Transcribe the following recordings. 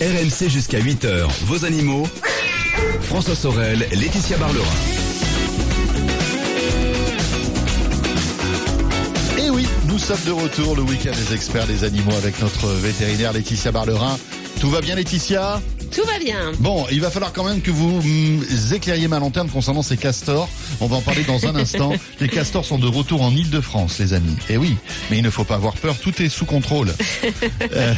RMC jusqu'à 8h, vos animaux. François Sorel, Laetitia Barlerin. Et oui, nous sommes de retour le week-end des experts des animaux avec notre vétérinaire Laetitia Barlerin. Tout va bien Laetitia? Tout va bien. Bon, il va falloir quand même que vous mm, éclairiez ma lanterne concernant ces castors. On va en parler dans un instant. Les castors sont de retour en Ile-de-France, les amis. Et oui, mais il ne faut pas avoir peur, tout est sous contrôle. Euh,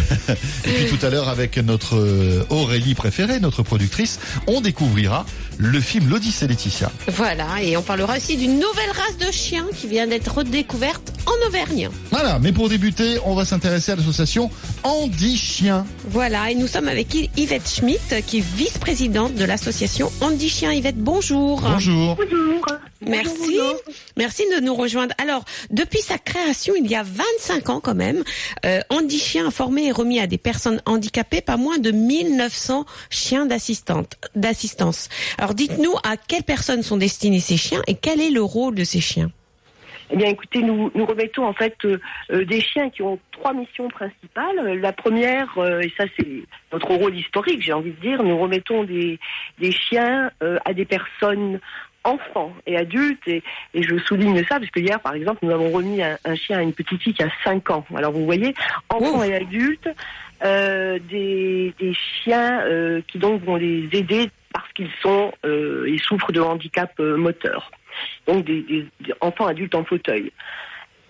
et puis tout à l'heure, avec notre euh, Aurélie préférée, notre productrice, on découvrira le film L'Odyssée Laetitia. Voilà, et on parlera aussi d'une nouvelle race de chiens qui vient d'être redécouverte en Auvergne. Voilà, mais pour débuter, on va s'intéresser à l'association Andy Chien. Voilà, et nous sommes avec Yvette Schmitt, qui est vice-présidente de l'association Andy Chien. Yvette, bonjour. Bonjour. Bonjour. Merci. Bonjour. Merci de nous rejoindre. Alors, depuis sa création, il y a 25 ans quand même, euh, Andy Chien a formé et remis à des personnes handicapées pas moins de 1900 chiens d'assistance. Alors, dites-nous à quelles personnes sont destinés ces chiens et quel est le rôle de ces chiens? Eh bien, écoutez, nous, nous remettons en fait euh, euh, des chiens qui ont trois missions principales. La première, euh, et ça c'est notre rôle historique, j'ai envie de dire, nous remettons des, des chiens à des personnes enfants et adultes et, et je souligne ça parce que hier par exemple nous avons remis un, un chien à une petite fille qui a 5 ans. Alors vous voyez enfants et adultes euh, des, des chiens euh, qui donc vont les aider parce qu'ils sont euh, ils souffrent de handicap euh, moteur donc des, des- des enfants adultes en fauteuil.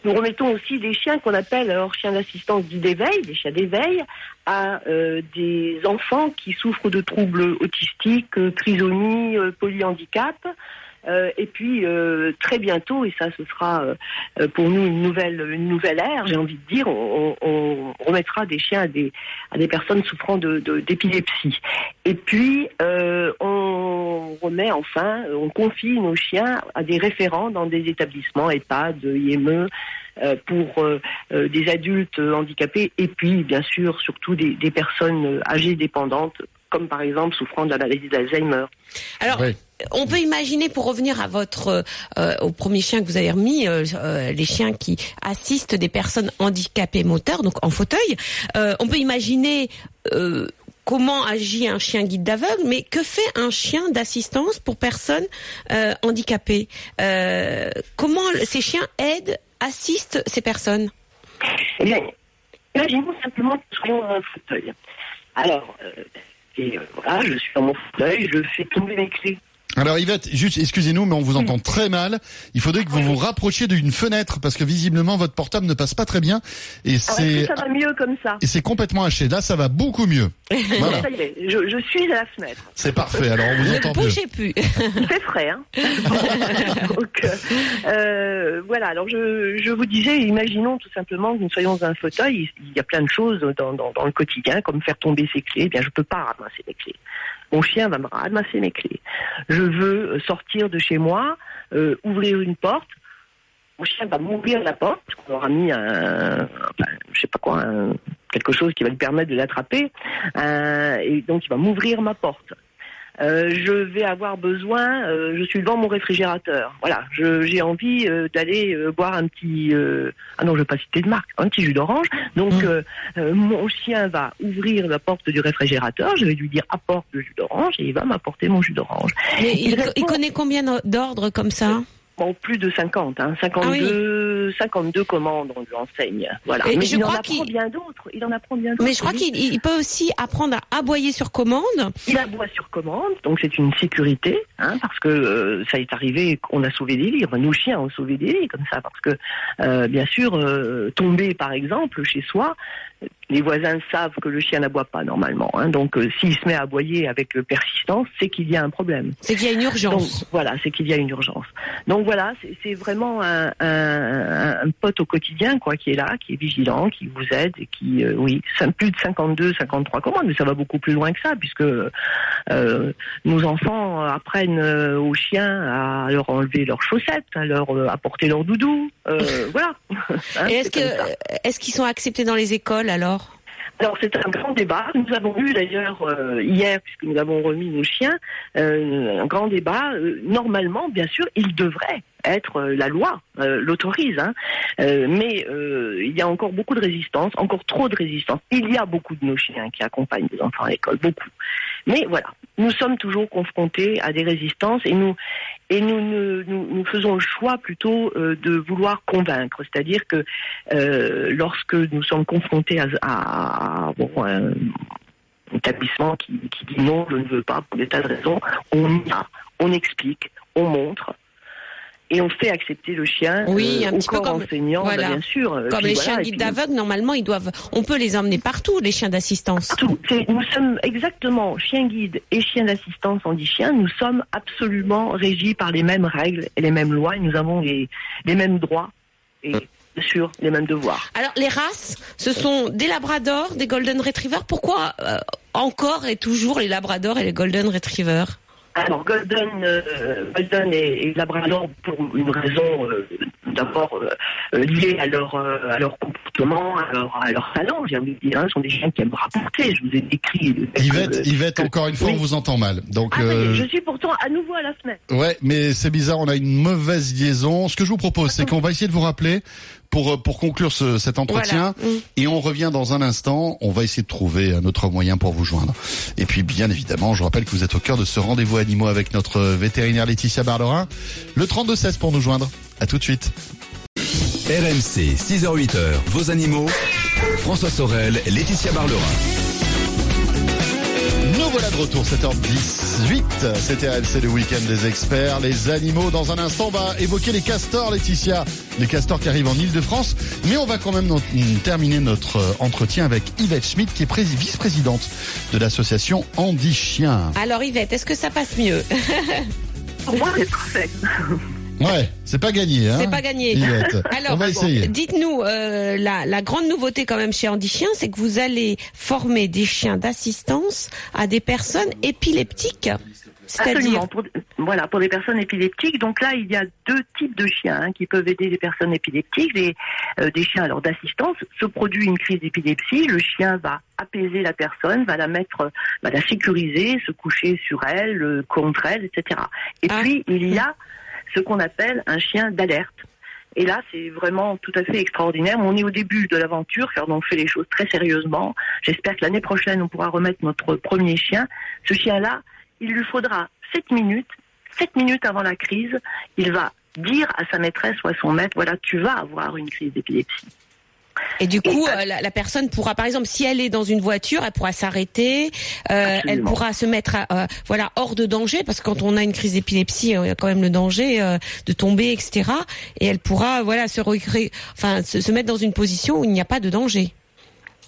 Nous remettons aussi des chiens qu'on appelle alors chiens d'assistance dits d'éveil, des chiens d'éveil, à euh, des enfants qui souffrent de troubles autistiques, euh, trisomie, euh, polyhandicap. Euh, et puis très bientôt, et ça ce sera pour nous une nouvelle une nouvelle ère, j'ai envie de dire, on, remettra des chiens à des à des personnes souffrant de de- d'épilepsie. Et puis on remet enfin, on confie nos chiens à des référents dans des établissements EHPAD, IME, pour euh, euh, des adultes handicapés et puis bien sûr surtout des, des personnes euh, âgées dépendantes comme par exemple souffrant de la maladie d'Alzheimer. Alors, Oui. on peut imaginer, pour revenir à votre euh, au premier chien que vous avez remis, euh, euh, les chiens qui assistent des personnes handicapées moteurs, donc en fauteuil, euh, on peut imaginer euh, comment agit un chien guide d'aveugle, mais que fait un chien d'assistance pour personnes euh, handicapées? Euh, Comment ces chiens aident, assistent ces personnes Eh bien, imaginons simplement que nous soyons dans un fauteuil. Alors, euh, euh, voilà, je suis dans mon fauteuil, je fais tomber mes clés. Alors Yvette, juste excusez-nous, mais on vous entend très mal. Il faudrait que vous vous rapprochiez d'une fenêtre parce que visiblement votre portable ne passe pas très bien et Alors, est-ce c'est ça va mieux comme ça et c'est complètement haché. Là, ça va beaucoup mieux. Voilà, Ça y est, je, je suis à la fenêtre. c'est parfait. Alors on vous Ne entend mieux. bougez plus. Il fait frais, hein Donc, euh, euh, voilà, alors je, je vous disais, imaginons tout simplement que nous soyons dans un fauteuil, il y a plein de choses dans, dans, dans le quotidien, comme faire tomber ses clés, eh bien je peux pas ramasser mes clés. Mon chien va me ramasser mes clés. Je veux euh, sortir de chez moi, euh, ouvrir une porte, mon chien va m'ouvrir la porte, parce qu'on aura mis un, je sais pas quoi, quelque chose qui va lui permettre de l'attraper, euh, et donc il va m'ouvrir ma porte. Euh, je vais avoir besoin, euh, je suis devant mon réfrigérateur. Voilà, je- j'ai envie euh, d'aller euh, boire un petit, euh, ah non, je vais pas citer de marque, un petit jus d'orange. Donc Mmh. mon chien va ouvrir la porte du réfrigérateur. Je vais lui dire apporte le jus d'orange et il va m'apporter mon jus d'orange. Il, il connaît combien d'ordres comme ça? Bon, plus de 50, hein, 52, 52 commandes on lui enseigne. Voilà. Et Mais je il en crois qu'il- bien d'autres. Il en apprend bien d'autres. Mais je crois qu'il il peut aussi apprendre à aboyer sur commande. Il aboie sur commande, donc c'est une sécurité, hein, parce que euh, ça est arrivé qu'on a sauvé des. Enfin, nos chiens ont sauvé des vies comme ça, parce que euh, bien sûr, euh, tomber par exemple chez soi, les voisins savent que le chien n'aboie pas normalement. Hein, donc euh, s'il se met à aboyer avec euh, persistance, c'est qu'il y a un problème. C'est qu'il y a une Donc urgence. voilà, c'est qu'il y a une urgence. Donc voilà, c'est- vraiment un, un, un pote au quotidien, quoi, qui est là, qui est vigilant, qui vous aide et qui, euh, oui, plus de 52, 53 commandes, mais ça va beaucoup plus loin que ça, puisque euh, nos enfants apprennent euh, aux chiens à leur enlever leurs chaussettes, à leur euh, apporter leur doudou, voilà. Hein, Et est-ce qu'ils sont acceptés dans les écoles? Alors? Alors c'est un grand débat. Nous avons eu d'ailleurs euh, hier, puisque nous avons remis nos chiens, euh, un grand débat. Euh, normalement, bien sûr, il devrait être la loi l'autorise, hein. Mais il y a encore beaucoup de résistance, encore trop de résistance. Il y a beaucoup de nos chiens qui accompagnent les enfants à l'école, beaucoup. Mais voilà, nous sommes toujours confrontés à des résistances et nous et nous, nous, faisons le choix plutôt euh, de vouloir convaincre, c'est-à-dire que euh, lorsque nous sommes confrontés à, un établissement qui, qui dit non, je ne veux pas pour des tas de raisons, on y va, on explique, on montre. Et on fait accepter le chien Oui, euh, un au petit peu corps comme- enseignant, voilà. bah, bien sûr. euh, Comme puis les voilà, chiens guides d'aveugles, normalement, ils doivent, on peut les emmener partout, les chiens d'assistance. Partout. Nous sommes exactement chiens guides et chiens d'assistance en dit chien. Nous sommes absolument régis par les mêmes règles et les mêmes lois. Et nous avons les, les mêmes droits et bien sûr les mêmes devoirs. Alors, les races, ce sont des labradors, des golden retrievers. Pourquoi euh, encore et toujours les labradors et les golden retrievers? Alors Golden, euh, Golden et, et Labrador pour une raison euh, d'abord euh, liée à leur à leur comportement, à leur à leur talent. J'ai envie de dire, hein, ce sont des chiens qui aiment rapporter. Je vous ai décrit. Yvette, encore une fois, oui. on vous entend mal. Donc, Ah, je suis pourtant à nouveau à la fenêtre. ouais, mais c'est bizarre, on a une mauvaise liaison. Ce que je vous propose, c'est qu'on va essayer de vous rappeler pour euh, pour conclure ce, cet entretien. Voilà. Mm. Et on revient dans un instant. On va essayer de trouver un autre moyen pour vous joindre. Et puis, bien évidemment, je rappelle que vous êtes au cœur de ce rendez-vous animaux avec notre vétérinaire Laetitia Barlerin. Le 3216 pour nous joindre. À tout de suite. RMC, 6h-8h, vos animaux. François Sorel, Laetitia Barlerin. De retour, 7h18. C'était RLC le week-end des experts. Les animaux, dans un instant, on va évoquer les castors, Laetitia. Les castors qui arrivent en Ile-de-France. Mais on va quand même terminer notre euh, entretien avec Yvette Schmidt, qui est pré- vice-présidente de l'association Andy Chien. Alors, Yvette, est-ce que ça passe mieux? Pour moi, c'est parfait. Ouais, c'est pas gagné, hein C'est pas gagné. Yvette. Alors, on va essayer. Dites-nous, euh, la, la grande nouveauté quand même chez Andy Chien, c'est que vous allez former des chiens d'assistance à des personnes épileptiques. C'est-à-dire, Absolument. Pour, voilà, pour les personnes épileptiques. Donc là, il y a deux types de chiens hein, qui peuvent aider les personnes épileptiques. Les, euh, des chiens alors d'assistance. Se produit une crise d'épilepsie, le chien va apaiser la personne, va la mettre, va la sécuriser, se coucher sur elle, euh, contre elle, etc. Et Ah. puis il y a ce qu'on appelle un chien d'alerte. Et là, c'est vraiment tout à fait extraordinaire. On est au début de l'aventure, car on fait les choses très sérieusement. J'espère que l'année prochaine, on pourra remettre notre premier chien. Ce chien-là, il lui faudra 7 minutes, 7 minutes avant la crise, il va dire à sa maîtresse ou à son maître, voilà, tu vas avoir une crise d'épilepsie. Et du coup, Et- euh, la, la personne pourra, par exemple, si elle est dans une voiture, elle pourra s'arrêter, euh, elle pourra se mettre, à, euh, voilà, hors de danger, parce que quand on a une crise d'épilepsie, il y a quand même le danger euh, de tomber, etc. Et elle pourra, voilà, se, recré- enfin, se, se mettre dans une position où il n'y a pas de danger.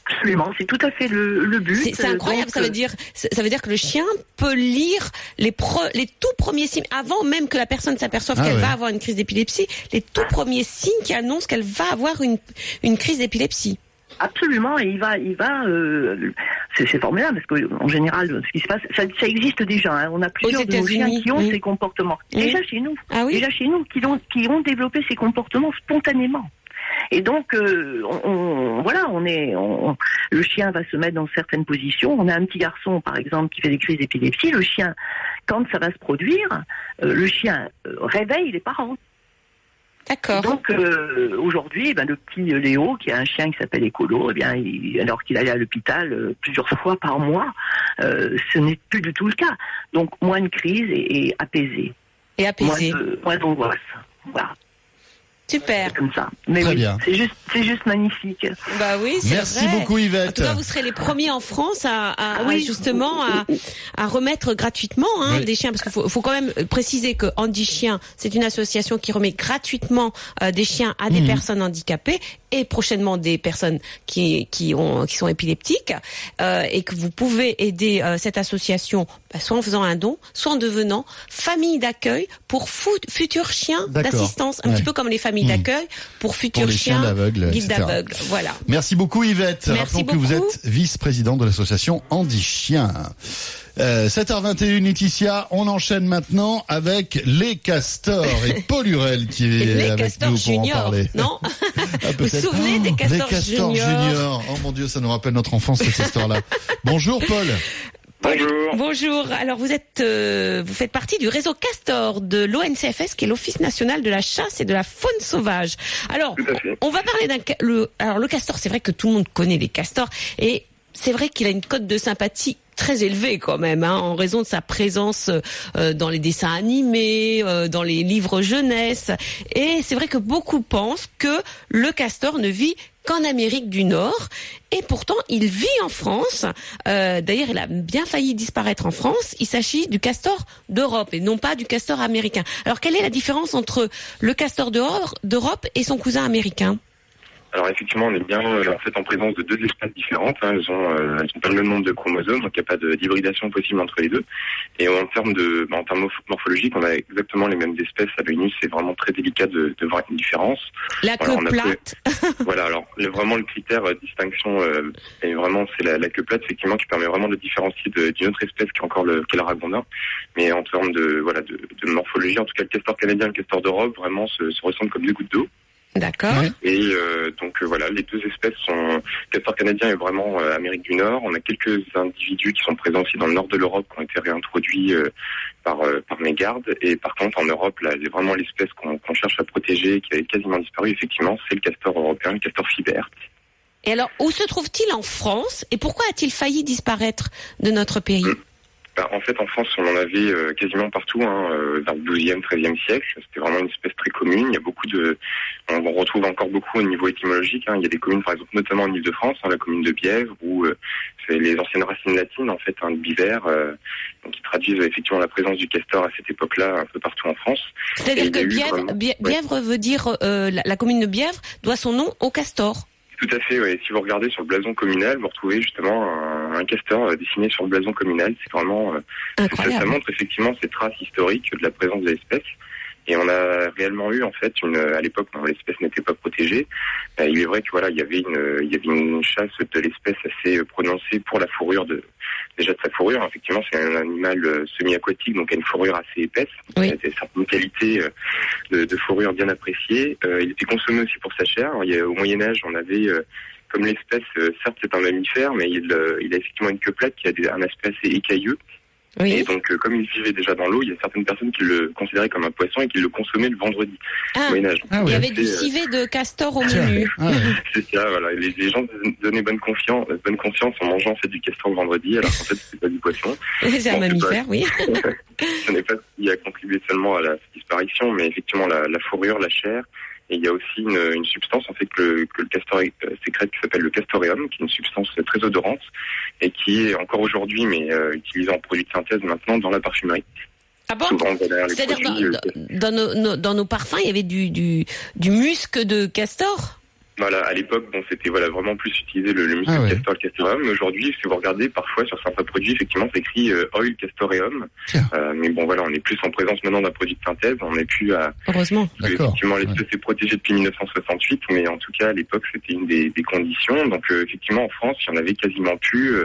Absolument, c'est tout à fait le, le but. C'est c'est incroyable, Donc, ça veut dire ça veut dire que le chien peut lire les pre- les tout premiers signes avant même que la personne s'aperçoive Ah qu'elle ouais. va avoir une crise d'épilepsie, les tout premiers signes qui annoncent qu'elle va avoir une une crise d'épilepsie. Absolument, et il va, il va, euh, c'est formidable parce que en général, ce qui se passe, ça, ça existe déjà. hein. On a plusieurs de nos chiens qui ont oui. ces comportements. Oui. Déjà chez nous, Ah oui déjà chez nous, qui ont, qui ont développé ces comportements spontanément. Et donc, euh, on, on- voilà, on est, on- le chien va se mettre dans certaines positions. On a un petit garçon, par exemple, qui fait des crises d'épilepsie. Le chien, quand ça va se produire, euh, le chien euh, réveille les parents. D'accord. Donc euh, aujourd'hui, ben, le petit Léo, qui a un chien qui s'appelle Écolo, eh bien, il- alors qu'il allait à l'hôpital euh, plusieurs fois par mois, euh, ce n'est plus du tout le cas. Donc moins de crise et, et apaisé, Et apaisé. moins d'angoisse. Voilà, Super. c'est comme ça. Mais Très oui, bien. c'est juste, c'est juste magnifique. Bah oui, c'est Merci vrai. beaucoup En Yvette. tout cas, vous serez les premiers en France à, à- Ah à oui. justement à, à remettre gratuitement hein, Oui. des chiens, parce qu'il faut, faut quand même préciser que Andy Chien, c'est une association qui remet gratuitement euh, des chiens à des Mhm. personnes handicapées et prochainement des personnes qui qui ont qui sont épileptiques, euh, et que vous pouvez aider euh, cette association bah, soit en faisant un don, soit en devenant famille d'accueil pour futurs chiens d'assistance, un Ouais. petit peu comme les familles Mhm. d'accueil pour futurs chiens d'aveugles, guides. Voilà. Merci beaucoup Yvette. Merci Rappelons que vous êtes vice-présidente de l'association Andy Chien. Euh, 7h21 Laetitia, on enchaîne maintenant avec les castors et Paul Hurel qui est Les avec castors nous pour en parler. non Ah, Vous vous souvenez des Oh, castors, les castors juniors. Oh mon dieu, ça nous rappelle notre enfance cette histoire-là. Bonjour Paul. Bonjour. Bonjour. Alors vous êtes, euh, vous faites partie du réseau Castor de l'ONCFS, qui est l'Office national de la chasse et de la faune sauvage. Alors, on va parler d'un le. Alors le castor, c'est vrai que tout le monde connaît les castors et c'est vrai qu'il a une cote de sympathie très élevée quand même, hein, en raison de sa présence euh, dans les dessins animés, euh, dans les livres jeunesse. Et c'est vrai que beaucoup pensent que le castor ne vit qu'en Amérique du Nord. Et pourtant, il vit en France. Euh, D'ailleurs, il a bien failli disparaître en France. Il s'agit du castor d'Europe et non pas du castor américain. Alors, quelle est la différence entre le castor d'Europe et son cousin américain? Alors effectivement, on est bien euh, en fait en présence de deux espèces différentes. hein. Elles ont euh, elles ont pas le même nombre de chromosomes, donc il n'y a pas d'hybridation possible entre les deux. Et en termes de bah, en termes morph- morphologiques, on a exactement les mêmes espèces. À l'œil nu, c'est vraiment très délicat de, de voir une différence. La queue on a plate. voilà. Alors le- vraiment le critère euh, distinction, euh, est vraiment c'est la, la queue plate effectivement qui permet vraiment de différencier d'une autre espèce qui est encore le qui est. Mais en termes de voilà de, de morphologie, en tout cas le castor canadien et le castor d'Europe vraiment se, se ressemblent comme deux gouttes d'eau. D'accord. Et euh, donc euh, voilà, les deux espèces sont castor canadien est vraiment euh, Amérique du Nord. On a quelques individus qui sont présents aussi dans le nord de l'Europe qui ont été réintroduits par par mégarde. Et par contre en Europe, là, c'est vraiment l'espèce qu'on cherche à protéger, qui avait quasiment disparu. Effectivement, c'est le castor européen, le castor fibert. Et alors, où se trouve-t-il en France et pourquoi a-t-il failli disparaître de notre pays? Bah, en fait, en France, on en avait euh, quasiment partout, hein, euh, vers le 12e, 13e siècle. C'était vraiment une espèce très commune. Il y a beaucoup de, on retrouve encore beaucoup au niveau étymologique. hein. Il y a des communes, par exemple, notamment en Ile-de-France, hein, la commune de Bièvre, où euh, c'est les anciennes racines latines, en fait, hein, de biver, euh, qui traduisent euh, effectivement la présence du castor à cette époque-là, un peu partout en France. C'est-à-dire que Bièvre, vraiment- veut dire euh, la, la commune de Bièvre doit son nom au castor. Tout à fait, oui. Si vous regardez sur le blason communal, vous retrouvez justement un, un castor euh, dessiné sur le blason communal. C'est vraiment euh, Ça, montre effectivement ces traces historiques de la présence de l'espèce. Et on a réellement eu en fait une à l'époque quand l'espèce n'était pas protégée. euh, il est vrai que voilà il y avait une il y avait une chasse de l'espèce assez prononcée pour la fourrure de déjà de sa fourrure. Effectivement c'est un animal semi-aquatique donc a une fourrure assez épaisse. Oui. Il a certaines qualités de, de fourrure bien appréciées. Euh, il était consommé aussi pour sa chair. Il y a- au Moyen Âge on avait comme l'espèce, euh, certes c'est un mammifère, mais il, euh, il a effectivement une queue plate qui a des- un aspect assez écailleux. Et donc, euh, comme il vivait déjà dans l'eau, il y a certaines personnes qui le considéraient comme un poisson et qui le consommaient le vendredi Ah, au Moyen Âge. Ah il y avait du c'est, civet de castor au menu. Ah ouais. C'est ça, voilà. Les, les gens donnaient bonne confiance, bonne conscience en mangeant en fait du castor le vendredi, alors qu'en fait c'était pas du poisson. C'est un mammifère, oui. Ce n'est pas ce qui a contribué seulement à la disparition, mais effectivement la, la fourrure, la chair. Et il y a aussi une, une substance en fait que le, que le castor euh, sécrète qui s'appelle le castoreum, qui est une substance très odorante et qui est encore aujourd'hui, mais euh, utilisée en produit de synthèse maintenant dans la parfumerie. Ah bon C'est-à-dire dans, euh, dans- dans nos, nos- dans nos parfums, il y avait du, du, du musc de castor? Voilà, à l'époque, bon, c'était voilà vraiment plus utilisé le, le muscle Ah ouais. castor, le castoreum. Aujourd'hui, si vous regardez parfois sur certains produits, effectivement, c'est écrit euh, oil castoreum. Euh, mais bon, voilà, on est plus en présence maintenant d'un produit de synthèse. On n'est plus à. Heureusement. Effectivement, l'espèce est protégée depuis 1968, mais en tout cas, à l'époque, c'était une des, des conditions. Donc, euh, effectivement, en France, il y en avait quasiment plus.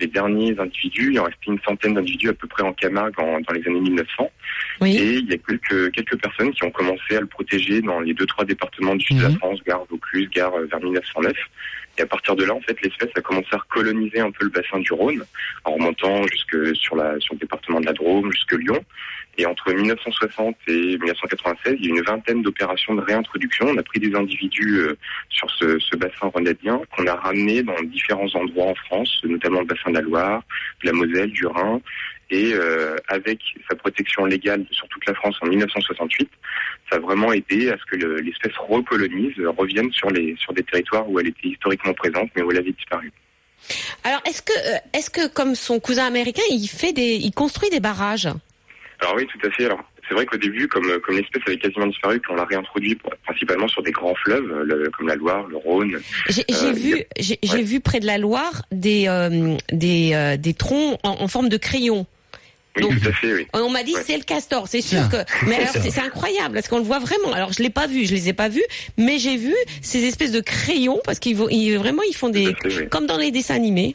Les derniers individus, il en restait une centaine d'individus à peu près en Camargue en- dans les années 1900. Oui. Et il y a quelques, quelques personnes qui ont commencé à le protéger dans les deux, trois départements du sud de la Mhm. France, Gare, Vaucluse, Gare, euh, vers 1909. Et à partir de là, en fait, l'espèce a commencé à recoloniser un peu le bassin du Rhône, en remontant jusque sur la, sur le département de la Drôme, jusque Lyon. Et entre 1960 et 1996, il y a eu une vingtaine d'opérations de réintroduction. On a pris des individus euh, sur ce, bassin rhônadien qu'on a ramenés dans différents endroits en France, notamment le bassin de la Loire, de la Moselle, du Rhin. Et euh, avec sa protection légale sur toute la France en 1968, ça a vraiment aidé à ce que le- l'espèce recolonise, euh, revienne sur sur des territoires où elle était historiquement présente, mais où elle avait disparu. Alors, est-ce que, est-ce que comme son cousin américain, il fait des, il construit des barrages? Alors oui, tout à fait. Alors c'est vrai qu'au début, comme comme l'espèce avait quasiment disparu, qu'on l'a réintroduit pour- principalement sur des grands fleuves, euh, le- comme la Loire, le Rhône. J'ai Euh, vu, j'ai j'ai ouais. vu près de la Loire des, euh, des, euh, des troncs en, en forme de crayon. Oui, Donc- tout à fait, oui. On m'a dit Ouais. c'est le castor, c'est sûr que. Mais alors c'est incroyable parce qu'on le voit vraiment. Alors je l'ai pas vu, je les ai pas vus, mais j'ai vu ces espèces de crayons parce qu'ils ils, vraiment ils font des fait, oui. comme dans les dessins animés.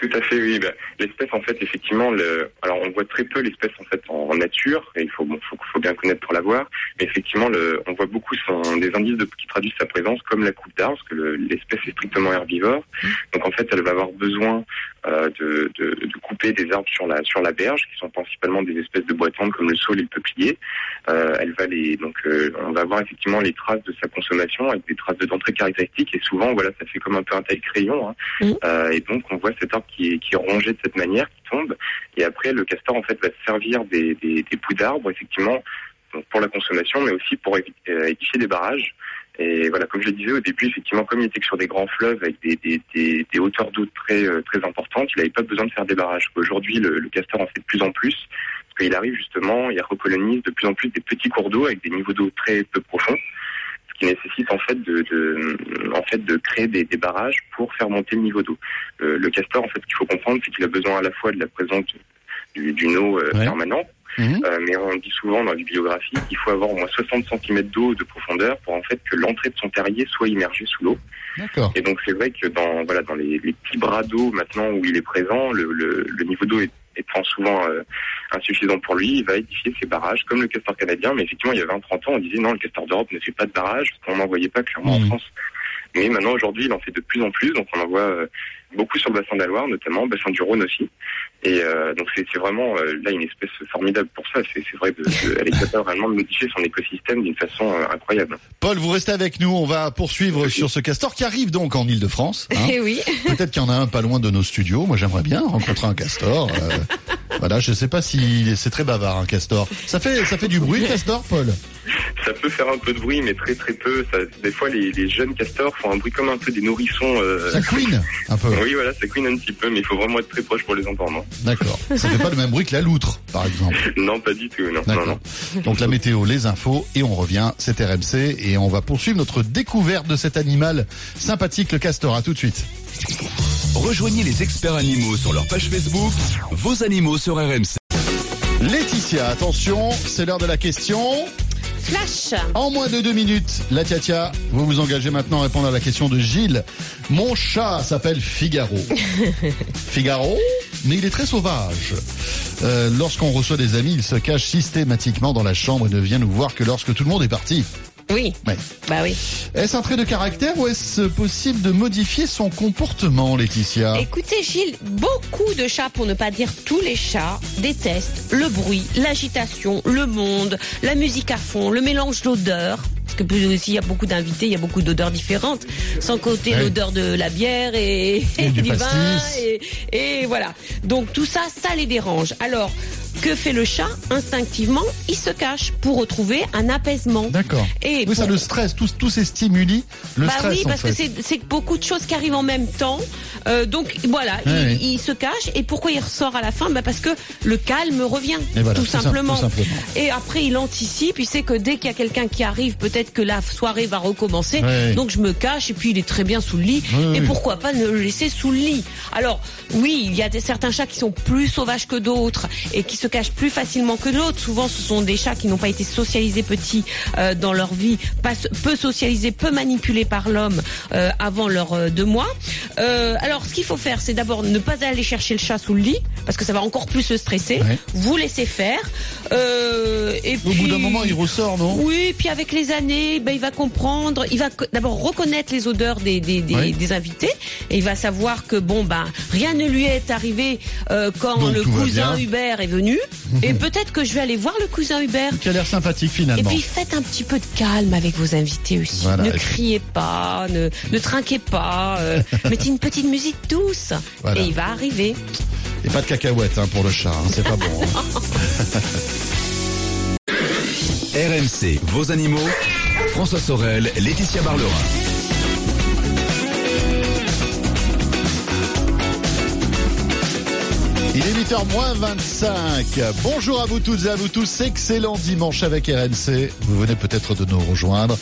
Tout à fait, oui. Bah, l'espèce, en fait, effectivement, le... alors on voit très peu l'espèce en fait en, nature, et il faut, bon, faut, faut, bien connaître pour la voir. Mais effectivement, le... on voit beaucoup son... des indices de... qui traduisent sa présence, comme la coupe d'arbres, parce que l'espèce est strictement herbivore. Donc en fait, elle va avoir besoin euh, de, de, de, couper des arbres sur la sur la berge, qui sont principalement des espèces de bois tendres comme le saule et le peuplier. Euh, elle va les donc euh, on va voir effectivement les traces de sa consommation avec des traces de dents très caractéristiques et souvent voilà ça fait comme un peu un taille crayon hein. Mmh. Euh, et donc on voit cet arbre qui est, qui est rongé de cette manière, qui tombe. Et après, le castor, en fait, va se servir des, des, des d'arbres, effectivement, pour la consommation, mais aussi pour euh, édifier des barrages. Et voilà, comme je le disais au début, effectivement, comme il était que sur des grands fleuves avec des, des, des, des hauteurs d'eau très euh, très importantes, il n'avait pas besoin de faire des barrages. Aujourd'hui, le, le, castor en fait de plus en plus, parce qu'il arrive justement, il recolonise de plus en plus des petits cours d'eau avec des niveaux d'eau très peu profonds qui nécessite en fait de, de, en fait de créer des, des, barrages pour faire monter le niveau d'eau. Euh, le castor, en fait, qu'il faut comprendre, c'est qu'il a besoin à la fois de la présence d'une eau euh, permanente, mhm. euh, mais on dit souvent dans les bibliographies qu'il faut avoir au moins 60 cm d'eau de profondeur pour en fait que l'entrée de son terrier soit immergée sous l'eau. Et donc c'est vrai que dans voilà dans les, les petits bras d'eau maintenant où il est présent, le, le, le niveau d'eau est étant souvent euh, insuffisant pour lui, il va édifier ses barrages, comme le castor canadien. Mais effectivement, il y a 20-30 ans, on disait non, le castor d'Europe ne fait pas de barrage, parce qu'on n'en voyait pas clairement en mmh. France. Mais maintenant, aujourd'hui, il en fait de plus en plus, donc on en voit euh, beaucoup sur le bassin de la Loire, notamment, bassin du Rhône aussi. Et euh, donc c'est vraiment euh, là une espèce formidable pour ça. C'est vrai, de, de, elle est capable vraiment de modifier son écosystème d'une façon euh, incroyable. Paul, vous restez avec nous. On va poursuivre sur ce castor qui arrive donc en Ile-de-France. Hein. Eh oui. Peut-être qu'il y en a un pas loin de nos studios. Moi, j'aimerais bien rencontrer un castor. Euh, voilà, je sais pas si c'est très bavard un castor. Ça fait ça fait du bruit, castor, Paul? Ça peut faire un peu de bruit, mais très très peu. Ça, des fois, les, les, jeunes castors font un bruit comme un peu des nourrissons. Euh... Ça couine un peu. Oui, voilà, ça couine un petit peu, mais il faut vraiment être très proche pour les entendre. D'accord. Ça fait pas le même bruit que la loutre, par exemple. Non, pas du tout. Non, non, non. Donc la météo, les infos, et on revient. C'est RMC, et on va poursuivre notre découverte de cet animal sympathique, le castor. À tout de suite. Rejoignez les experts animaux sur leur page Facebook. Vos animaux sur RMC. Laetitia, attention, c'est l'heure de la question. Flash. En moins de deux minutes, la Tiatia, vous vous engagez maintenant à répondre à la question de Gilles. Mon chat s'appelle Figaro. Figaro, mais il est très sauvage. Euh, Lorsqu'on reçoit des amis, il se cache systématiquement dans la chambre et ne vient nous voir que lorsque tout le monde est parti. Oui. Ouais. Bah oui. Est-ce un trait de caractère ou est-ce possible de modifier son comportement, Laetitia? Écoutez, Gilles, beaucoup de chats, pour ne pas dire tous les chats, détestent le bruit, l'agitation, le monde, la musique à fond, le mélange d'odeurs. Parce que plus aussi, il y a beaucoup d'invités, il y a beaucoup d'odeurs différentes, sans compter Ouais. l'odeur de la bière et, Et du vin. et voilà. Donc tout ça, ça les dérange. Alors, que fait le chat Instinctivement, il se cache pour retrouver un apaisement. D'accord. Et Oui, ça le stress, tous, tous ces stimuli, le bah stress oui, en parce fait. que c'est- beaucoup de choses qui arrivent en même temps. Euh, donc voilà, il, se cache. Et pourquoi il ressort à la fin? Bah Parce que le calme revient, voilà, tout, tout sim- simplement. tout simplement. Et après, il anticipe. Il sait que dès qu'il y a quelqu'un qui arrive, peut-être que la soirée va recommencer. Donc je me cache. Et puis il est très bien sous le lit. Et pourquoi pas ne le laisser sous le lit? Alors oui, il y a des, certains chats qui sont plus sauvages que d'autres et qui se cachent plus facilement que d'autres. Souvent, ce sont des chats qui n'ont pas été socialisés petits euh, dans leur vie, pas, peu socialisés, peu manipulés par l'homme euh, avant leurs euh, deux mois. Alors, ce qu'il faut faire, c'est d'abord ne pas aller chercher le chat sous le lit, parce que ça va encore plus le stresser. Ouais. Vous laissez faire. Et Au puis... bout d'un moment, il ressort, non? Oui, puis avec les années, ben, il va comprendre, il va d'abord reconnaître les odeurs des, des, des, Oui. des invités et il va savoir que bon ben rien ne lui est arrivé quand Donc, le cousin. Hubert est venu et peut-être que je vais aller voir le cousin Hubert. Qui a l'air sympathique Et finalement. puis faites un petit peu de calme avec vos invités aussi. Voilà. Ne Et puis- criez pas, ne, ne trinquez pas, euh, mettez une petite musique douce Voilà. et il va arriver. Et pas de cacahuètes hein, pour le chat, hein, c'est pas bon. hein. RMC, vos animaux. François Sorel, Laetitia Barlerin. Il est 8h moins 25. Bonjour à vous toutes et à vous tous. Excellent dimanche avec RMC. Vous venez peut-être de nous rejoindre.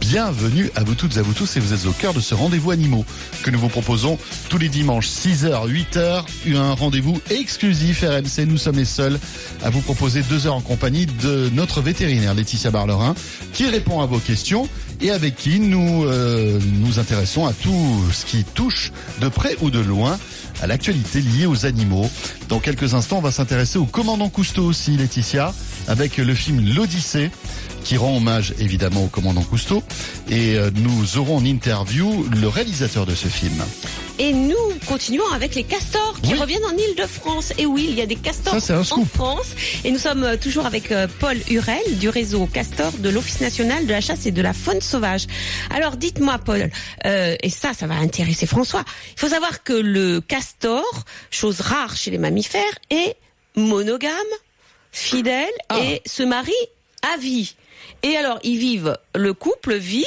Bienvenue à vous toutes et à vous tous et vous êtes au cœur de ce rendez-vous animaux que nous vous proposons tous les dimanches 6h, 8h. Un rendez-vous exclusif RMC. Nous sommes les seuls à vous proposer deux heures en compagnie de notre vétérinaire Laetitia Barlerin qui répond à vos questions et avec qui nous euh, nous intéressons à tout ce qui touche de près ou de loin à l'actualité liée aux animaux. Dans quelques instants, on va s'intéresser au commandant Cousteau aussi, Laetitia, avec le film L'Odyssée qui rend hommage évidemment au commandant Cousteau. Et euh, nous aurons en interview le réalisateur de ce film. Et nous continuons avec les castors qui Oui. reviennent en Ile-de-France. Et oui, il y a des castors Ça, en. France. Et nous sommes euh, toujours avec euh, Paul Hurel du réseau Castor de l'Office national de la chasse et de la faune sauvage. Alors dites-moi Paul, euh, et ça, ça va intéresser François. Il faut savoir que le castor, chose rare chez les mammifères, est monogame, fidèle Ah. et se marie à vie. Et alors, ils vivent, le couple vit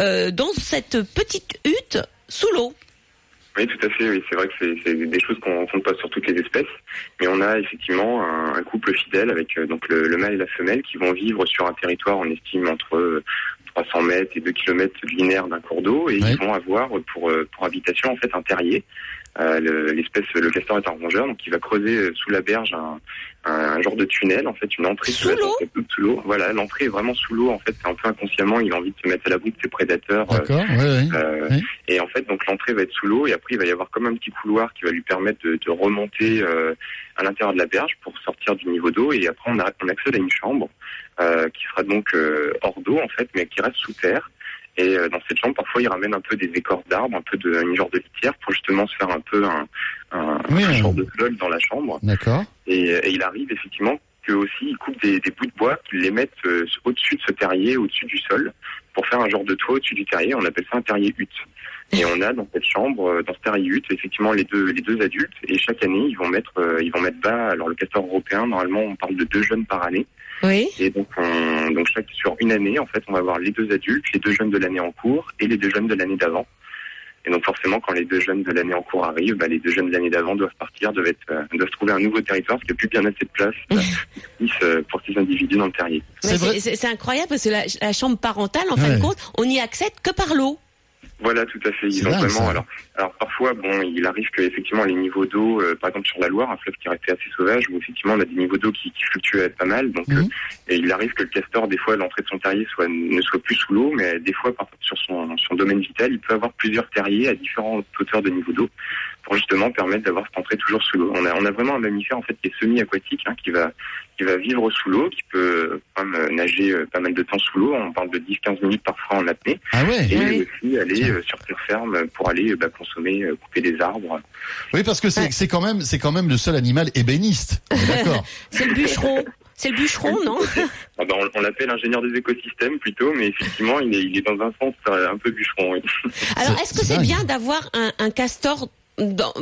euh, dans cette petite hutte sous l'eau. Oui, tout à fait. Oui, c'est vrai que c'est des choses qu'on rencontre pas sur toutes les espèces, mais on a effectivement un, un couple fidèle avec euh, donc le, le mâle et la femelle qui vont vivre sur un territoire, on estime entre euh, 300 mètres et 2 km linéaires d'un cours d'eau, et Ouais. ils vont avoir pour euh, pour habitation en fait un terrier. Euh, le- L'espèce, le castor est un rongeur, donc il va creuser euh, sous la berge un, un, genre de tunnel, en fait, une entrée Sous la l'eau sous l'eau. Voilà, l'entrée est vraiment sous l'eau. En fait, c'est un peu inconsciemment, il a envie de se mettre à l'abri de ses prédateurs. euh, D'accord, ouais, ouais. euh. Et en fait, donc l'entrée va être sous l'eau et après il va y avoir comme un petit couloir qui va lui permettre de, de remonter euh, à l'intérieur de la berge pour sortir du niveau d'eau et après on, a, on accède à une chambre euh, qui sera donc euh, hors d'eau en fait, mais qui reste sous terre. Et euh, dans cette chambre, parfois, il ramène un peu des écorces d'arbres, un peu de une genre de litière pour justement se faire un peu un, un, Oui, un euh. genre de sol dans la chambre. D'accord. Et, et il arrive effectivement que aussi il coupe des, des bouts de bois qu'il les mettent euh, au-dessus de ce terrier, au-dessus du sol, pour faire un genre de toit au-dessus du terrier. On appelle ça un terrier hutte. Et on a dans cette chambre, euh, dans ce terrier hutte, effectivement les deux les deux adultes. Et chaque année, ils vont mettre euh, ils vont mettre bas. Alors le castor européen, normalement, on parle de deux jeunes par année. Oui. Et donc, on, donc chaque sur une année, en fait, on va avoir les deux adultes, les deux jeunes de l'année en cours et les deux jeunes de l'année d'avant. Et donc forcément, quand les deux jeunes de l'année en cours arrivent, bah, les deux jeunes de l'année d'avant doivent partir, doivent, être, euh, doivent trouver un nouveau territoire parce qu'il n'y a plus bien assez de place euh, pour six, euh, pour individus dans le terrier. C'est incroyable parce que la, la chambre parentale, en fin de compte, on n'y accède que par l'eau. Voilà, tout à fait. Ils C'est ont dingue, vraiment. ça. Alors, alors parfois, bon, il arrive que effectivement les niveaux d'eau, euh, par exemple sur la Loire, un fleuve qui restait assez sauvage, où effectivement on a des niveaux d'eau qui, qui fluctuent pas mal. Donc, Mhm. euh, et il arrive que le castor, des fois, à l'entrée de son terrier, soit ne soit plus sous l'eau, mais des fois, par, sur son, son domaine vital, il peut avoir plusieurs terriers à différentes hauteurs de niveau d'eau, pour justement permettre d'avoir cette entrée toujours sous l'eau. On a, on a vraiment un mammifère en fait qui est semi-aquatique, hein, qui va qui va vivre sous l'eau, qui peut euh, quand même, euh, nager euh, pas mal de temps sous l'eau. On parle de 10-15 minutes parfois en apnée Ah ouais. et Oui. aussi aller Tiens. euh, sur terre ferme pour aller bah, consommer, euh, couper des arbres. Oui, parce que c'est Ouais. c'est quand même c'est quand même le seul animal ébéniste. D'accord. C'est le bûcheron. C'est le bûcheron, non Ah bah, on on l'appelle ingénieur des écosystèmes plutôt, mais effectivement, il est, il est dans un sens un peu bûcheron. Oui. Alors, est-ce que c'est bien d'avoir un, un castor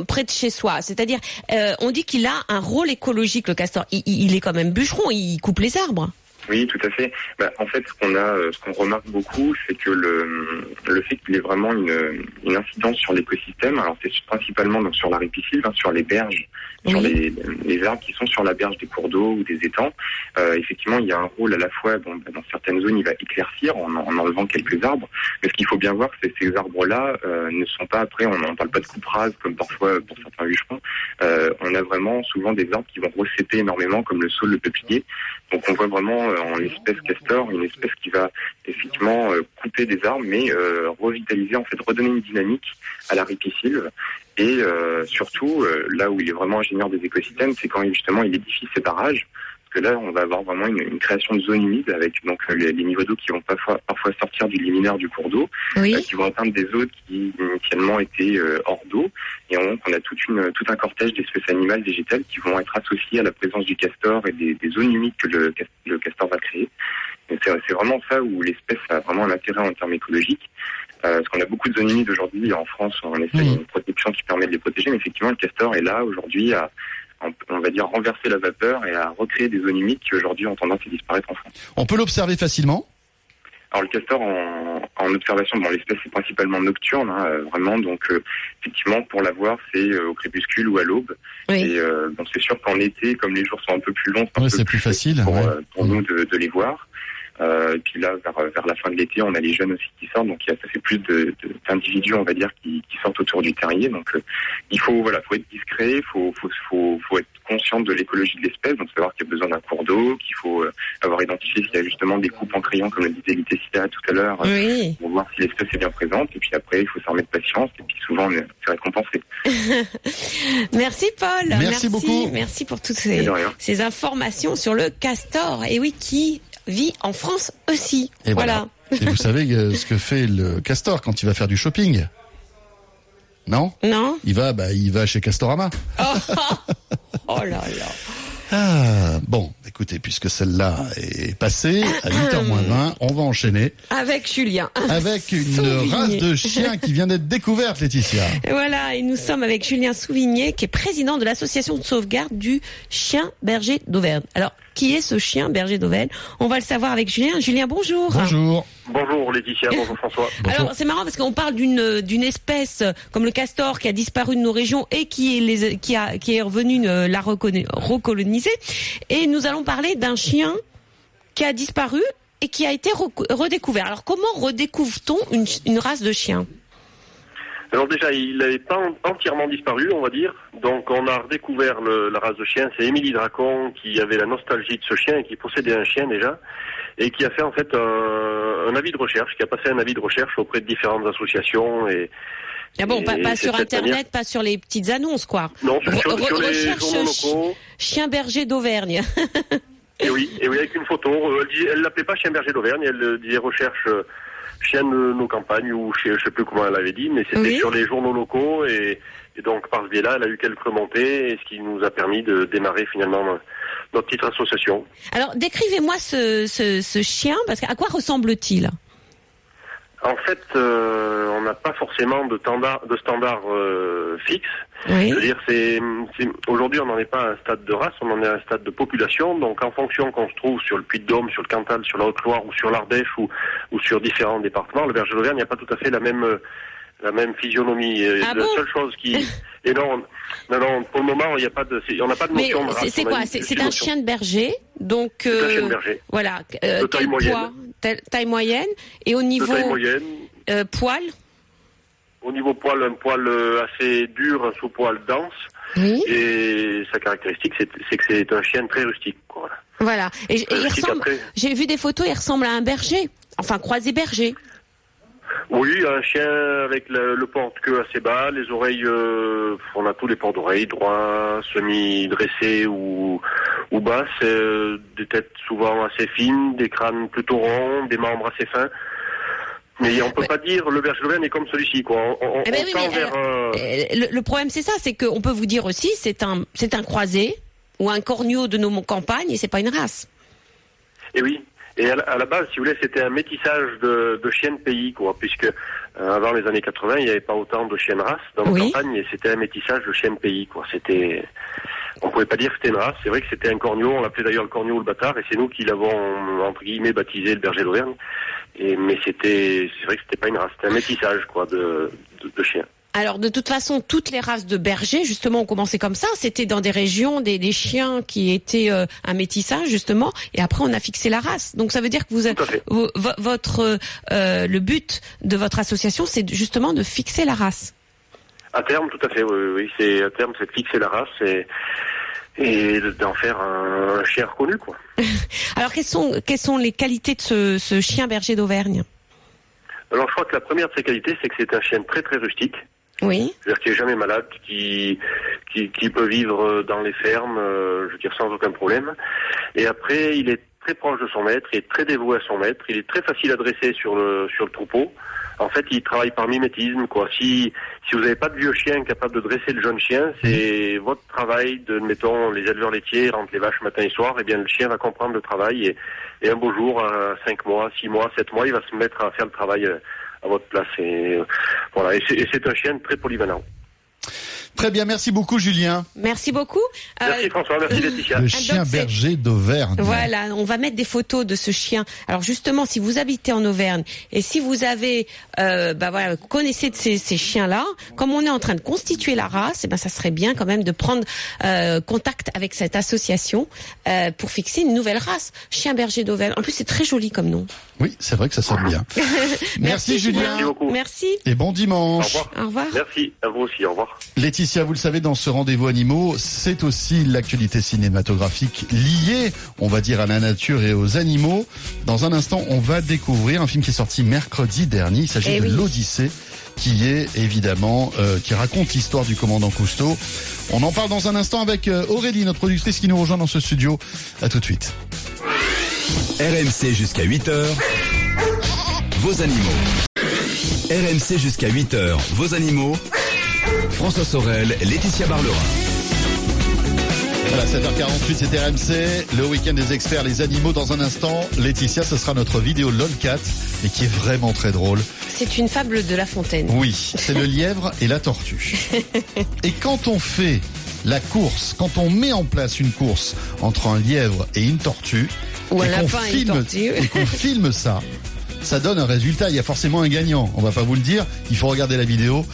près de chez soi C'est-à-dire, euh, on dit qu'il a un rôle écologique, le castor. Il est quand même bûcheron, il coupe les arbres. Oui, tout à fait. Bah, en fait, ce qu'on a, euh, ce qu'on remarque beaucoup, c'est que le, le fait qu'il ait vraiment une, une incidence sur l'écosystème. Alors, c'est principalement donc sur la ripisylve, hein, sur les berges, sur les, les arbres qui sont sur la berge des cours d'eau ou des étangs. Euh, effectivement, il y a un rôle à la fois, bon, bah, dans certaines zones, il va éclaircir en, en enlevant quelques arbres. Mais ce qu'il faut bien voir, c'est que ces arbres-là euh, ne sont pas après. On ne parle pas de coupe rase comme parfois pour certains bûcherons. Euh, on a vraiment souvent des arbres qui vont recéper énormément, comme le saule, le peuplier. Donc on voit vraiment en l'espèce castor une espèce qui va effectivement euh, couper des arbres, mais euh, revitaliser, en fait, redonner une dynamique à la ripisylve. Et euh, surtout, là où il est vraiment ingénieur des écosystèmes, c'est quand justement il édifie ses barrages. Que là, on va avoir vraiment une, une création de zones humides avec donc euh, les, les niveaux d'eau qui vont parfois, parfois sortir du liminaire du cours d'eau Oui. euh, qui vont atteindre des zones qui initialement étaient euh, hors d'eau. Et on, on a toute une, tout un cortège d'espèces animales, végétales qui vont être associées à la présence du castor et des, des zones humides que le, le castor va créer. C'est c'est vraiment ça où l'espèce a vraiment un intérêt en termes écologiques. Euh, parce qu'on a beaucoup de zones humides aujourd'hui en France, on essaie une protection qui permet de les protéger, mais effectivement le castor est là aujourd'hui à, on va dire, renverser la vapeur et à recréer des zones humides qui aujourd'hui ont tendance à disparaître en France. On peut l'observer facilement? Alors le castor en, en observation, bon l'espèce est principalement nocturne, hein, euh, vraiment, donc euh, effectivement pour la voir c'est euh, au crépuscule ou à l'aube. Oui. Et euh, donc c'est sûr qu'en été, comme les jours sont un peu plus longs, Ouais, c'est plus facile. pour, ouais. euh, pour nous de, de les voir. Euh, et puis là, vers, vers la fin de l'été, on a les jeunes aussi qui sortent, donc il y a, ça fait plus de- de- d'individus, on va dire, qui, qui sortent autour du terrier. Donc euh, il faut, voilà, faut être discret, il faut, faut, faut, faut être conscient de l'écologie de l'espèce, donc savoir qu'il y a besoin d'un cours d'eau, qu'il faut euh, avoir identifié s'il y a justement des coupes en crayon, comme le disait Litessia tout à l'heure, Oui. pour voir si l'espèce est bien présente. Et puis après, il faut s'en remettre patience, et puis souvent, on est- c'est récompensé. Merci Paul. Merci beaucoup. Merci pour toutes ces, ces informations sur le castor. Et oui, qui vit en France aussi. Et voilà. Et vous savez euh, ce que fait le castor quand il va faire du shopping? Non? Non Il va, bah, il va chez Castorama. Oh là là. Ah, bon, écoutez, puisque celle-là est passée à 8h moins 20, on va enchaîner Avec Julien. avec une Souvigné. race de chiens qui vient d'être découverte, Laetitia. Et Voilà, et nous sommes avec Julien Souvigné, qui est président de l'association de sauvegarde du chien berger d'Auvergne. Alors, qui est ce chien berger d'Auvergne? On va le savoir avec Julien. Julien, bonjour. Bonjour. Bonjour Laetitia, bonjour François. Alors c'est marrant parce qu'on parle d'une d'une espèce euh, comme le castor qui a disparu de nos régions et qui est les, qui a qui est revenu euh, la recoloniser et nous allons parler d'un chien qui a disparu et qui a été redécouvert. Alors comment redécouvre-t-on une, une race de chien? Alors déjà, il n'avait pas en- entièrement disparu, on va dire. Donc on a redécouvert le- la race de chien. C'est Émilie Dracon qui avait la nostalgie de ce chien et qui possédait un chien déjà et qui a fait en fait un, un avis de recherche, qui a passé un avis de recherche auprès de différentes associations et Ah bon, pas, sur internet, manière- pas sur les petites annonces quoi. non sur, sur- sur les recherche journaux locaux. Chien berger d'Auvergne. Et oui, et oui, avec une photo. Euh, Elle elle l'appelait pas chien berger d'Auvergne, elle euh, disait recherche euh, chien de nos campagnes ou je je sais plus comment elle avait dit, mais c'était Oui. sur les journaux locaux et, et donc par ce biais-là, elle a eu quelques remontées et ce qui nous a permis de démarrer finalement notre petite association. Alors décrivez-moi ce, ce, ce chien parce qu'à quoi ressemble-t-il? En fait, euh, on n'a pas forcément de standard, de standard euh, fixe. Oui. Je veux dire, c'est, aujourd'hui, on n'en est pas à un stade de race, on en est à un stade de population. Donc, en fonction qu'on se trouve sur le Puy-de-Dôme, sur le Cantal, sur la Haute-Loire ou sur l'Ardèche ou, ou sur différents départements, le berger d'Auvergne n'a pas tout à fait la même euh, la même physionomie. Ah la bon seule chose qui, et non, non, non, pour le moment, il n'y a pas de, on n'a pas de Mais notion de race. c'est- a quoi C'est un chien de berger, donc C'est un euh, chien de berger. voilà, euh, De taille moyenne. poids Taille- taille moyenne et au De niveau taille moyenne. euh, poil. Au niveau poil, un poil euh, assez dur, un sous-poil dense. Oui. Et sa caractéristique, c'est que c'est un chien très rustique. quoi, Voilà. Voilà. Et, et il Rustique ressemble. après. J'ai vu des photos, il ressemble à un berger. Enfin, croisé berger. Oui, un chien avec le, le porte-queue assez bas, les oreilles, euh, on a tous les ports d'oreilles, droits, semi-dressés ou, ou basses, euh, des têtes souvent assez fines, des crânes plutôt ronds, des membres assez fins. Mais on peut Ouais. pas dire le berger d'Auvergne est comme celui-ci, quoi. On, on, Eh ben on oui, tend mais, vers un- Euh, le, le problème, c'est ça, c'est qu'on peut vous dire aussi, c'est un, c'est un croisé ou un corneau de nos campagnes et c'est pas une race. Et oui. Et à la, à la base, si vous voulez, c'était un métissage de, de chiens de pays, quoi, puisque euh, avant les années 80, il n'y avait pas autant de chiens de race dans nos Oui. campagnes, et c'était un métissage de chiens de pays, quoi. C'était, on pouvait pas dire que c'était une race. C'est vrai que c'était un corneau. On l'appelait d'ailleurs le corneau ou le bâtard, et c'est nous qui l'avons entre guillemets baptisé le berger d'Auvergne. Et mais c'était, c'est vrai que c'était pas une race, c'était un métissage, quoi, de, de, de chiens. Alors de toute façon, toutes les races de bergers, justement, ont commencé comme ça. C'était dans des régions, des, des chiens qui étaient euh, un métissage, justement, et après on a fixé la race. Donc ça veut dire que vous, votre, euh, le but de votre association, c'est justement de fixer la race. À terme, tout à fait, oui, oui, oui. c'est à terme, c'est de fixer la race et et d'en faire un, un chien reconnu, quoi. Alors quelles sont, quelles sont les qualités de ce, ce chien berger d'Auvergne? Alors je crois que la première de ses qualités, c'est que c'est un chien très très rustique, Oui. c'est-à-dire qui est jamais malade, qui, qui qui peut vivre dans les fermes, euh, je veux dire sans aucun problème. Et après, il est très proche de son maître, il est très dévoué à son maître, il est très facile à dresser sur le sur le troupeau. En fait, il travaille par mimétisme, quoi. Si si vous n'avez pas de vieux chien capable de dresser le jeune chien, c'est votre travail de, mettons, les éleveurs laitiers rentrent les vaches matin et soir, et bien le chien va comprendre le travail et, et un beau jour, à 5 mois, 6 mois, 7 mois, il va se mettre à faire le travail euh, à votre place. Et euh, voilà, et c'est et c'est un chien très polyvalent. Très bien, merci beaucoup Julien. Merci beaucoup. Euh, Merci François, merci Laetitia. Le donc, chien berger d'Auvergne. Voilà, on va mettre des photos de ce chien. Alors justement, si vous habitez en Auvergne et si vous avez, euh, bah voilà, connaissez de ces, ces chiens-là, comme on est en train de constituer la race, eh ben ça serait bien quand même de prendre euh, contact avec cette association euh, pour fixer une nouvelle race, chien berger d'Auvergne. En plus, c'est très joli comme nom. Oui, c'est vrai que ça sonne bien. Merci, Julien. Merci beaucoup. Merci. Et bon Au dimanche. revoir. Au revoir. Merci, à vous aussi, au revoir. Laetitia, vous le savez, dans ce rendez-vous animaux, c'est aussi l'actualité cinématographique liée, on va dire, à la nature et aux animaux. Dans un instant, on va découvrir un film qui est sorti mercredi dernier. Il s'agit Eh de oui. l'Odyssée, qui est évidemment euh, qui raconte l'histoire du commandant Cousteau. On en parle dans un instant avec euh, Aurélie, notre productrice qui nous rejoint dans ce studio. À tout de suite. RMC jusqu'à 8h. Vos animaux. RMC jusqu'à 8h. Vos animaux. François Sorel, Laetitia Barlerin. Voilà, 7h48, c'était RMC, le week-end des experts, les animaux dans un instant. Laetitia, ce sera notre vidéo LOLCAT, et qui est vraiment très drôle. C'est une fable de La Fontaine. Oui, c'est le lièvre et la tortue. Et quand on fait la course, quand on met en place une course entre un lièvre et une tortue, Ou un et qu'on lapin et une filme, tortue. et qu'on filme ça, ça donne un résultat. Il y a forcément un gagnant. On va pas vous le dire. Il faut regarder la vidéo.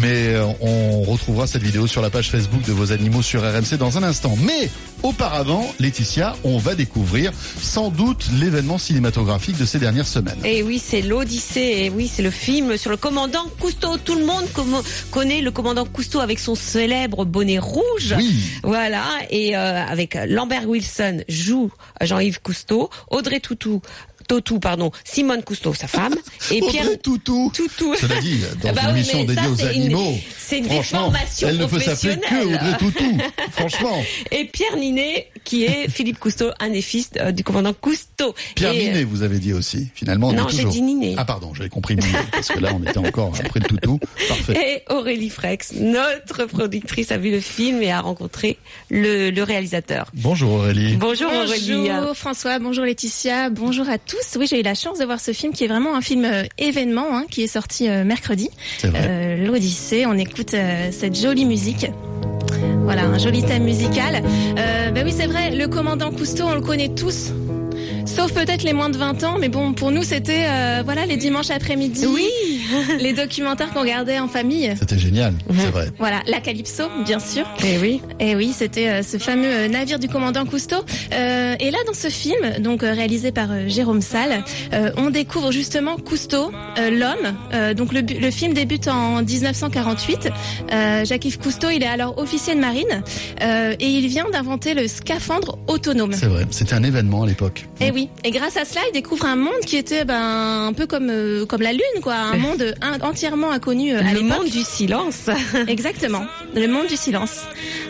Mais euh, on retrouvera cette vidéo sur la page Facebook de vos animaux sur RMC dans un instant. Mais auparavant, Laetitia, on va découvrir sans doute l'événement cinématographique de ces dernières semaines. Et oui, c'est l'Odyssée. Et oui, c'est le film sur le commandant Cousteau. Tout le monde connaît le commandant Cousteau avec son célèbre bonnet rouge. Oui. Voilà. Et euh, avec Lambert Wilson joue Jean-Yves Cousteau, Audrey Toutou. Totou, pardon, Simone Cousteau, sa femme, et Audrey Pierre Toutou. Toutou. Cela dit, dans Ah bah une oui, émission dédiée aux c'est une- animaux, c'est une franchement, déformation elle ne peut s'appeler que professionnelle. Audrey Toutou. franchement, Et Pierre Ninet, qui est Philippe Cousteau, un des fils euh, du commandant Cousteau. Pierre Et, Ninet, vous avez dit aussi. Finalement, on Non, j'ai toujours. dit Ninet. Ah pardon, j'avais compris Ninet, parce que là, on était encore après le toutou. Parfait. Et Aurélie Frex, notre productrice, a vu le film et a rencontré le, le réalisateur. Bonjour Aurélie. Bonjour, Aurélie. Bonjour François, bonjour Laetitia, bonjour à tous. Oui, j'ai eu la chance de voir ce film qui est vraiment un film euh, événement hein, qui est sorti euh, mercredi. C'est vrai. Euh, L'Odyssée, on écoute euh, cette jolie musique. Voilà, un joli thème musical. Euh, ben oui, c'est vrai, le commandant Cousteau, on le connaît tous. Sauf peut-être les moins de 20 ans, mais bon, pour nous, c'était euh, voilà les dimanches après-midi, Oui. les documentaires qu'on regardait en famille. C'était génial, c'est vrai. Voilà, la Calypso, bien sûr. Et oui. Et oui, c'était euh, ce fameux euh, navire du commandant Cousteau. Euh, et là, dans ce film, donc euh, réalisé par euh, Jérôme Salle, euh, on découvre justement Cousteau, euh, l'homme. Euh, donc le, le film débute en 1948. Euh, Jacques-Yves Cousteau, il est alors officier de marine euh, et il vient d'inventer le scaphandre autonome. C'est vrai. C'était un événement à l'époque. Et oui, et grâce à cela, il découvre un monde qui était ben un peu comme euh, comme la lune, quoi, un monde un- entièrement inconnu euh, à Le monde du silence. Exactement, le monde du silence.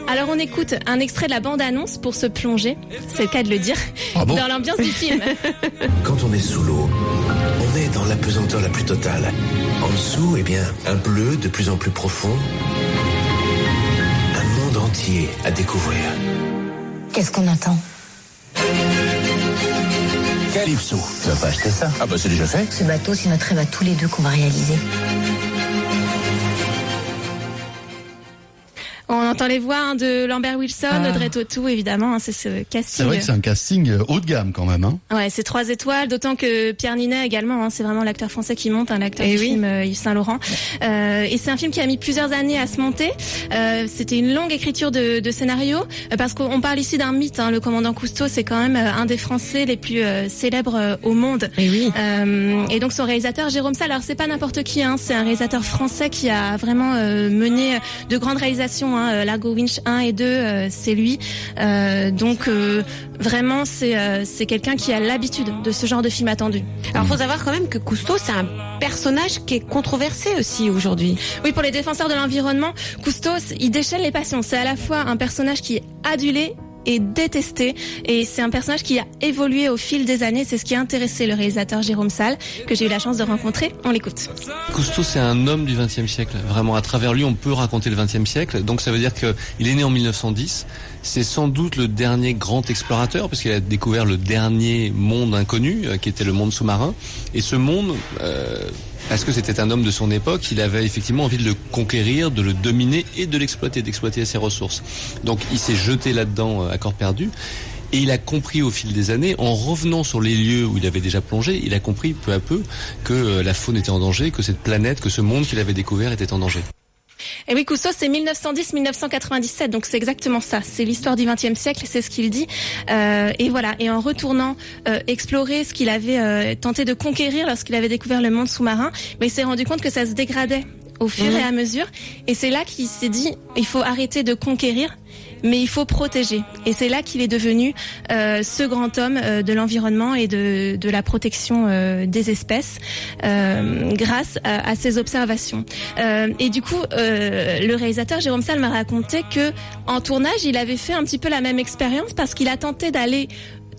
Alors on écoute un extrait de la bande-annonce pour se plonger, c'est le cas de le dire, Ah bon? Dans l'ambiance du film. Quand on est sous l'eau, on est dans l'apesanteur la plus totale. En dessous, eh bien, un bleu de plus en plus profond. Un monde entier à découvrir. Qu'est-ce qu'on attend Calypso. Tu vas pas acheter ça? Ah bah c'est déjà fait. Ce bateau, c'est notre rêve à tous les deux qu'on va réaliser. Entend les voix hein, de Lambert Wilson, Ah. Audrey Tautou, évidemment, hein, c'est ce C'est casting. vrai que c'est un casting euh, haut de gamme quand même. Hein. Ouais, c'est trois étoiles, d'autant que Pierre Ninet également, hein, c'est vraiment l'acteur français qui monte, un l'acteur Eh du oui. film euh, Yves Saint Laurent. Euh, et c'est un film qui a mis plusieurs années à se monter. Euh, C'était une longue écriture de, de scénario, euh, parce qu'on parle ici d'un mythe. Hein, le commandant Cousteau, c'est quand même un des Français les plus euh, célèbres euh, au monde. Et oui. Euh, et donc son réalisateur Jérôme Salle, alors c'est pas n'importe qui, hein, c'est un réalisateur français qui a vraiment euh, mené de grandes réalisations. Largo Winch 1 et 2, euh, c'est lui. Euh, donc euh, vraiment c'est c'est quelqu'un qui a l'habitude de ce genre de film attendu. Alors, faut savoir quand même que Cousteau, c'est un personnage qui est controversé aussi aujourd'hui. Oui, pour les défenseurs de l'environnement, Cousteau, il déchaîne les passions. C'est à la fois un personnage qui est adulé et détesté et c'est un personnage qui a évolué au fil des années c'est ce qui a intéressé le réalisateur Jérôme Salle que j'ai eu la chance de rencontrer on l'écoute Cousteau, c'est un homme du XXe siècle. Vraiment, à travers lui, on peut raconter le XXe siècle. Donc, ça veut dire qu'il est né en 1910. C'est sans doute le dernier grand explorateur, parce qu'il a découvert le dernier monde inconnu, euh, qui était le monde sous-marin. Et ce monde, euh, parce que c'était un homme de son époque, il avait effectivement envie de le conquérir, de le dominer et de l'exploiter, d'exploiter ses ressources. Donc, il s'est jeté là-dedans euh, à corps perdu. Et il a compris au fil des années, en revenant sur les lieux où il avait déjà plongé, il a compris peu à peu que euh, la faune était en danger, que cette planète, que ce monde qu'il avait découvert était en danger. Et oui, Cousteau, c'est 1910-1997, donc c'est exactement ça. C'est l'histoire du XXe siècle, c'est ce qu'il dit. Euh, et voilà. Et en retournant euh, explorer ce qu'il avait euh, tenté de conquérir lorsqu'il avait découvert le monde sous-marin, mais il s'est rendu compte que ça se dégradait au fur et à mesure. Et c'est là qu'il s'est dit, il faut arrêter de conquérir mais il faut protéger. Et c'est là qu'il est devenu euh, ce grand homme euh, de l'environnement et de, de la protection euh, des espèces grâce à, ses observations. Et du coup, le réalisateur Jérôme Salle m'a raconté que en tournage, il avait fait un petit peu la même expérience parce qu'il a tenté d'aller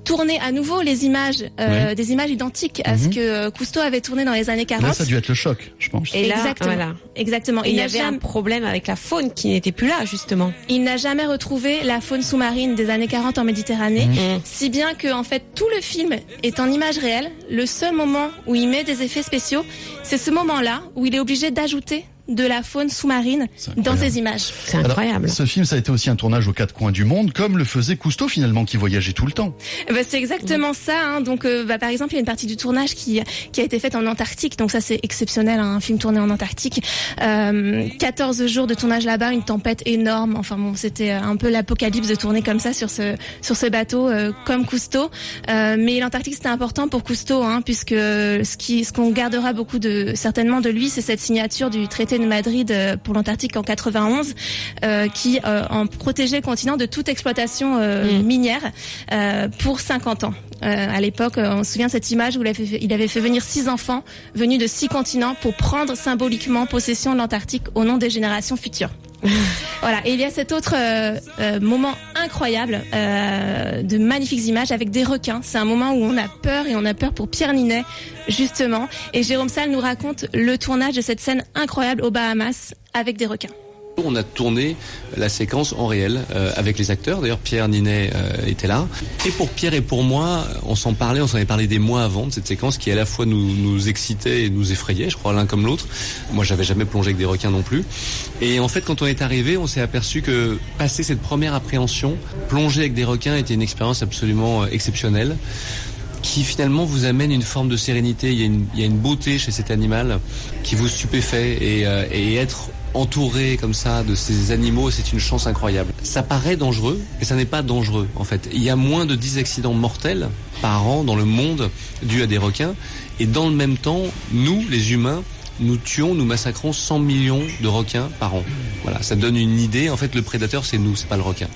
tourner à nouveau les images, euh, Ouais. des images identiques à ce Mhm. que euh, Cousteau avait tourné dans les années 40. Là, ça a dû être le choc, je pense. Et là, Exactement. voilà. Exactement. Et il y n'a avait jamais- un problème avec la faune qui n'était plus là, justement. Il n'a jamais retrouvé la faune sous-marine des années 40 en Méditerranée, Mhm. si bien que en fait tout le film est en image réelle. Le seul moment où il met des effets spéciaux, c'est ce moment-là où il est obligé d'ajouter de la faune sous-marine dans ses images. C'est Alors, incroyable. ce film, ça a été aussi un tournage aux quatre coins du monde, comme le faisait Cousteau finalement, qui voyageait tout le temps. Bah, c'est exactement ça. Hein. Donc, euh, bah, par exemple, il y a une partie du tournage qui qui a été faite en Antarctique. Donc ça, c'est exceptionnel, hein, un film tourné en Antarctique. Euh, 14 jours de tournage là-bas, une tempête énorme. Enfin bon, c'était euh, un peu l'apocalypse de tourner comme ça sur ce sur ce bateau, euh, comme Cousteau. Euh, mais l'Antarctique, c'était important pour Cousteau, hein, puisque ce qui ce qu'on gardera beaucoup de certainement de lui, c'est cette signature du traité de Madrid euh, pour l'Antarctique en 91, euh, qui euh, en protégeait le continent de toute exploitation euh, minière pour 50 ans. À l'époque, on se souvient de cette image où il avait, fait, il avait fait venir six enfants venus de six continents pour prendre symboliquement possession de l'Antarctique au nom des générations futures. voilà. Et il y a cet autre euh, euh, moment incroyable euh, de magnifiques images avec des requins. C'est un moment où on a peur et on a peur pour Pierre Ninet justement. Et Jérôme Salle nous raconte le tournage de cette scène incroyable aux Bahamas avec des requins. On a tourné la séquence en réel euh, avec les acteurs. D'ailleurs, Pierre Ninet euh, était là. Et pour Pierre et pour moi, on s'en parlait, on s'en avait parlé des mois avant de cette séquence qui à la fois nous, excitait et nous effrayait, je crois, l'un comme l'autre. Moi, j'avais jamais plongé avec des requins non plus. Et en fait, quand on est arrivé, on s'est aperçu que passer cette première appréhension, plonger avec des requins était une expérience absolument euh, exceptionnelle qui finalement vous amène une forme de sérénité. Il y a une, beauté chez cet animal qui vous stupéfait et, euh, et être entouré comme ça de ces animaux, c'est une chance incroyable. Ça paraît dangereux, mais ça n'est pas dangereux en fait. Il y a moins de 10 accidents mortels par an dans le monde dus à des requins et dans le même temps, nous les humains, nous tuons, nous massacrons 100 millions de requins par an. Voilà, ça donne une idée. En fait, le prédateur, c'est nous, c'est pas le requin.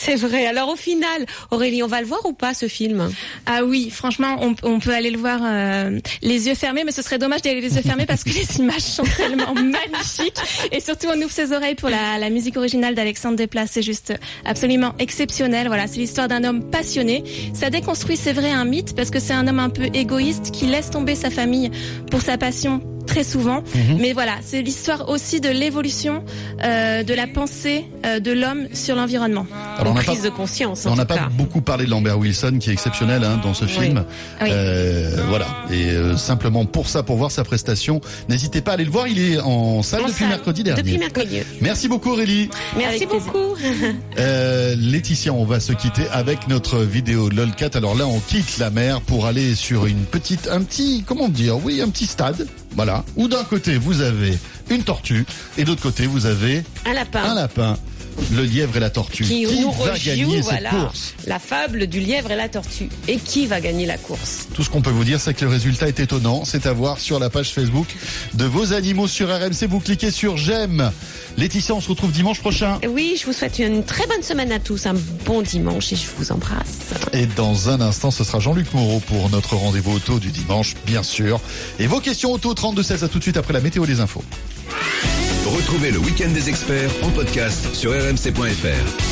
C'est vrai. Alors au final, Aurélie, on va le voir ou pas ce film? Ah oui, franchement, on, peut aller le voir euh, les yeux fermés, mais ce serait dommage d'y aller les yeux fermés parce que les images sont tellement magnifiques. Et surtout, on ouvre ses oreilles pour la, la musique originale d'Alexandre Desplat. C'est juste absolument exceptionnel. Voilà, c'est l'histoire d'un homme passionné. Ça déconstruit, c'est vrai, un mythe parce que c'est un homme un peu égoïste qui laisse tomber sa famille pour sa passion très souvent. Mhm. Mais voilà, c'est l'histoire aussi de l'évolution euh, de la pensée euh, de l'homme sur l'environnement. Alors, on n'a Prise pas- de conscience, en On n'a pas beaucoup parlé de Lambert Wilson, qui est exceptionnel hein, dans ce film. Oui. Euh, voilà. Et euh, simplement pour ça, pour voir sa prestation, n'hésitez pas à aller le voir. Il est en salle En depuis salle, mercredi dernier. Depuis mercredi. Merci beaucoup Aurélie. Merci Avec beaucoup. Euh, Laetitia, on va se quitter avec notre vidéo LOLCAT. Alors là, on quitte la mer pour aller sur une petite, un petit, comment dire, oui, un petit stade. Voilà. Où d'un côté, vous avez une tortue et de l'autre côté, vous avez Un lapin. un lapin. Le lièvre et la tortue. qui, nous va rejoue, gagner voilà, cette course la fable du lièvre et la tortue. Et qui va gagner la course Tout ce qu'on peut vous dire, c'est que le résultat est étonnant. C'est à voir sur la page Facebook de vos animaux sur RMC. Vous cliquez sur j'aime. Laetitia, on se retrouve dimanche prochain. Et Oui, je vous souhaite une très bonne semaine à tous, un bon dimanche et je vous embrasse. Et dans un instant, ce sera Jean-Luc Moreau pour notre rendez-vous auto du dimanche, bien sûr. Et vos questions auto 32 16 à tout de suite après la météo des infos. Retrouvez le week-end des experts en podcast sur rmc.fr.